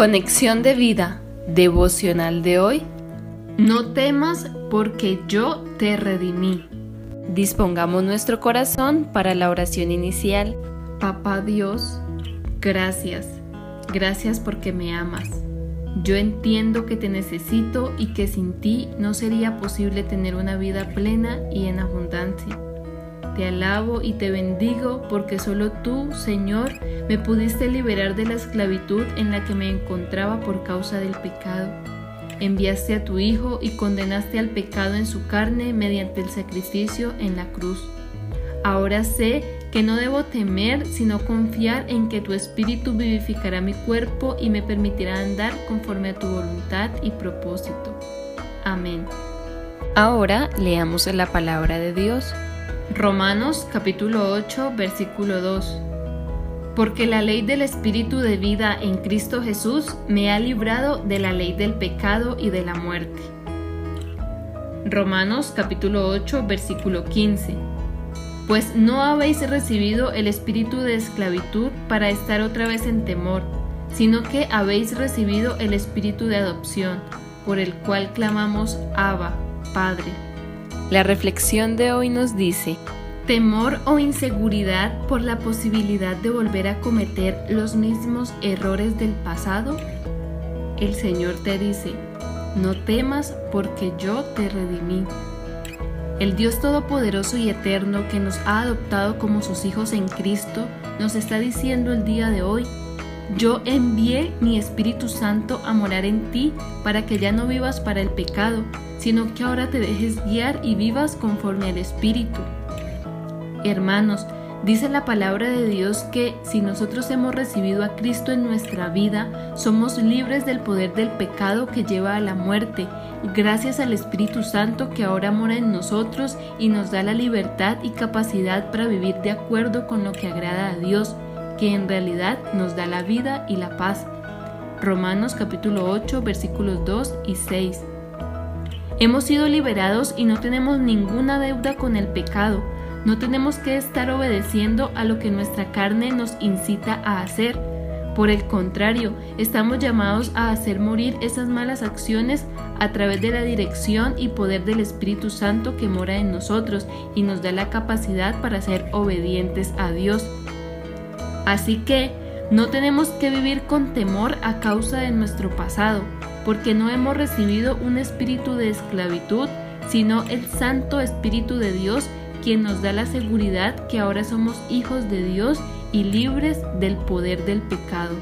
Conexión de vida devocional de hoy. No temas porque yo te redimí. Dispongamos nuestro corazón para la oración inicial. Papá Dios, gracias. Gracias porque me amas. Yo entiendo que te necesito y que sin ti no sería posible tener una vida plena y en abundancia. Te alabo y te bendigo porque solo tú, Señor, me pudiste liberar de la esclavitud en la que me encontraba por causa del pecado. Enviaste a tu Hijo y condenaste al pecado en su carne mediante el sacrificio en la cruz. Ahora sé que no debo temer, sino confiar en que tu Espíritu vivificará mi cuerpo y me permitirá andar conforme a tu voluntad y propósito. Amén. Ahora leamos la palabra de Dios. Romanos capítulo 8 versículo 2. Porque la ley del Espíritu de vida en Cristo Jesús me ha librado de la ley del pecado y de la muerte. Romanos capítulo 8 versículo 15. Pues no habéis recibido el espíritu de esclavitud para estar otra vez en temor, sino que habéis recibido el espíritu de adopción, por el cual clamamos Abba, Padre. La reflexión de hoy nos dice, temor o inseguridad por la posibilidad de volver a cometer los mismos errores del pasado? El Señor te dice, no temas porque yo te redimí. El Dios Todopoderoso y Eterno que nos ha adoptado como sus hijos en Cristo nos está diciendo el día de hoy, yo envié mi Espíritu Santo a morar en ti para que ya no vivas para el pecado, sino que ahora te dejes guiar y vivas conforme al Espíritu. Hermanos, dice la palabra de Dios que si nosotros hemos recibido a Cristo en nuestra vida, somos libres del poder del pecado que lleva a la muerte, gracias al Espíritu Santo que ahora mora en nosotros y nos da la libertad y capacidad para vivir de acuerdo con lo que agrada a Dios, que en realidad nos da la vida y la paz. Romanos capítulo 8 versículos 2 y 6. Hemos sido liberados y no tenemos ninguna deuda con el pecado. No tenemos que estar obedeciendo a lo que nuestra carne nos incita a hacer. Por el contrario, estamos llamados a hacer morir esas malas acciones a través de la dirección y poder del Espíritu Santo que mora en nosotros y nos da la capacidad para ser obedientes a Dios. Así que no tenemos que vivir con temor a causa de nuestro pasado porque no hemos recibido un espíritu de esclavitud, sino el Santo Espíritu de Dios, quien nos da la seguridad que ahora somos hijos de Dios y libres del poder del pecado.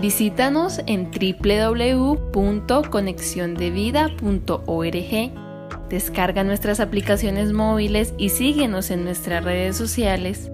Visítanos en www.conexiondevida.org. Descarga nuestras aplicaciones móviles y síguenos en nuestras redes sociales